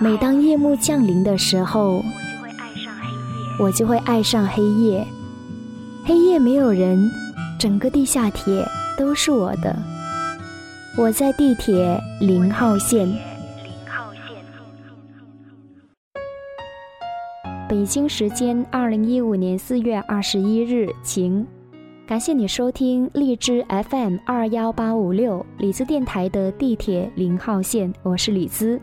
每当夜幕降临的时候，我就会爱上黑夜。我就会爱上黑夜没有人，整个地下铁都是我的。我在地铁零号线。北京时间二零一五年四月二十一日晴。感谢你收听荔枝 FM 二幺八五六李子电台的地铁零号线，我是李子。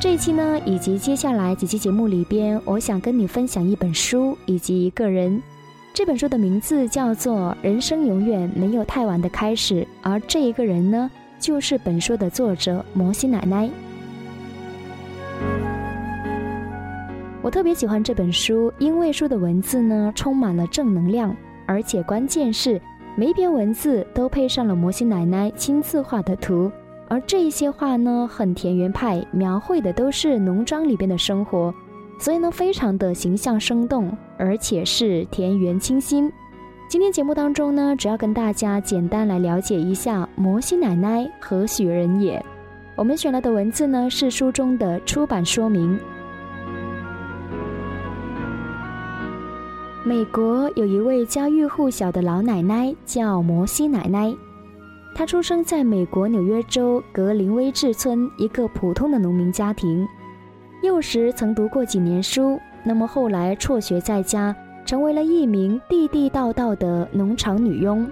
这一期呢，以及接下来几期节目里边，我想跟你分享一本书以及一个人。这本书的名字叫做《人生永远没有太晚的开始》，而这一个人呢，就是本书的作者摩西奶奶。我特别喜欢这本书，因为书的文字呢充满了正能量，而且关键是每一篇文字都配上了摩西奶奶亲自画的图，而这一些画呢很田园派，描绘的都是农庄里边的生活，所以呢非常的形象生动，而且是田园清新。今天节目当中呢，主要跟大家简单来了解一下摩西奶奶何许人也。我们选来的文字呢是书中的出版说明。美国有一位家喻户晓的老奶奶，叫摩西奶奶。她出生在美国纽约州格林威治村一个普通的农民家庭，幼时曾读过几年书，那么后来辍学在家，成为了一名地地道道的农场女佣。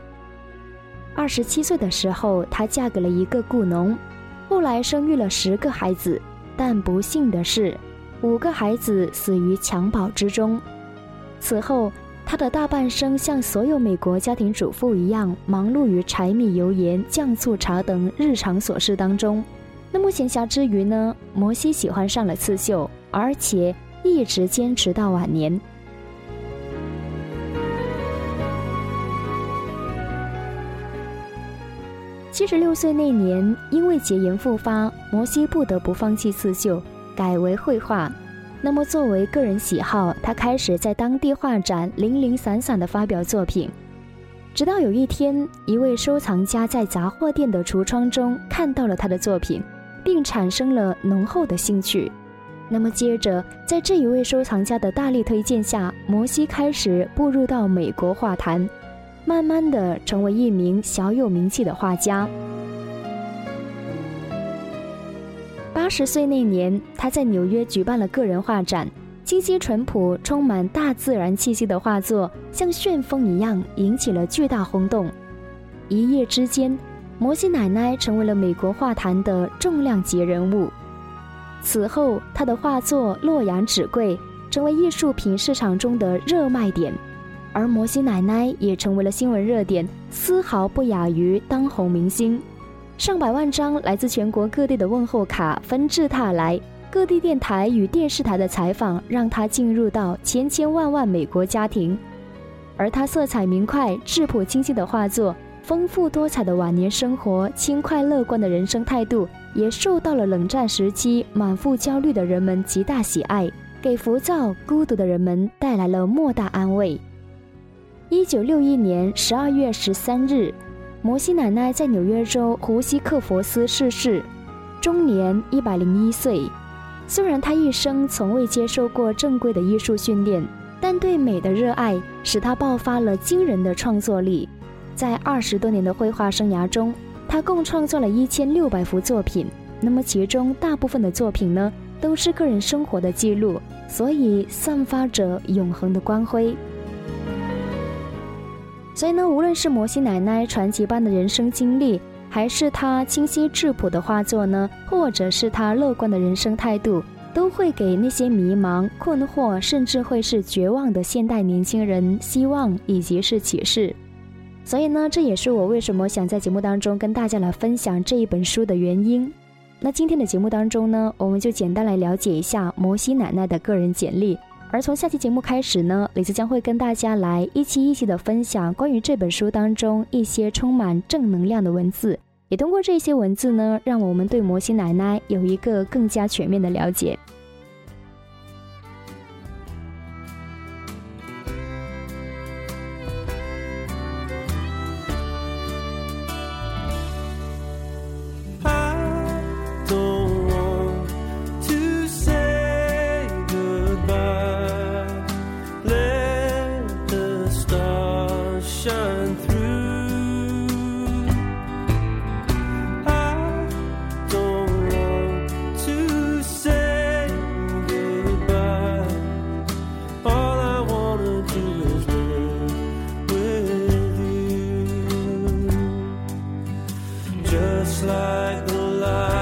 二十七岁的时候，她嫁给了一个雇农，后来生育了十个孩子，但不幸的是，五个孩子死于襁褓之中。此后，他的大半生像所有美国家庭主妇一样，忙碌于柴米油盐酱醋茶等日常琐事当中。那么闲暇之余呢？摩西喜欢上了刺绣，而且一直坚持到晚年。七十六岁那年，因为结炎复发，摩西不得不放弃刺绣，改为绘画。那么，作为个人喜好，他开始在当地画展零零散散地发表作品。直到有一天，一位收藏家在杂货店的橱窗中看到了他的作品，并产生了浓厚的兴趣。那么，接着在这一位收藏家的大力推荐下，摩西开始步入到美国画坛，慢慢的成为一名小有名气的画家。八十岁那年，他在纽约举办了个人画展，清新淳朴、充满大自然气息的画作像旋风一样引起了巨大轰动。一夜之间，摩西奶奶成为了美国画坛的重量级人物。此后，他的画作洛阳纸贵，成为艺术品市场中的热卖点，而摩西奶奶也成为了新闻热点，丝毫不亚于当红明星。上百万张来自全国各地的问候卡纷至沓来，各地电台与电视台的采访让他进入到千千万万美国家庭，而他色彩明快、质朴清晰的画作，丰富多彩的晚年生活、轻快乐观的人生态度，也受到了冷战时期满腹焦虑的人们极大喜爱，给浮躁孤独的人们带来了莫大安慰。一九六一年十二月十三日。摩西奶奶在纽约州胡西克佛斯逝世，终年一百零一岁。虽然她一生从未接受过正规的艺术训练，但对美的热爱使她爆发了惊人的创作力。在二十多年的绘画生涯中，她共创作了一千六百幅作品。那么其中大部分的作品呢，都是个人生活的记录，所以散发着永恒的光辉。所以呢，无论是摩西奶奶传奇般的人生经历，还是她清晰质朴的画作呢，或者是她乐观的人生态度，都会给那些迷茫、困惑，甚至会是绝望的现代年轻人希望以及是启示。所以呢，这也是我为什么想在节目当中跟大家来分享这一本书的原因。那今天的节目当中呢，我们就简单来了解一下摩西奶奶的个人简历。而从下期节目开始呢，李子将会跟大家来一期一期的分享关于这本书当中一些充满正能量的文字，也通过这些文字呢，让我们对摩西奶奶有一个更加全面的了解。Just like the light.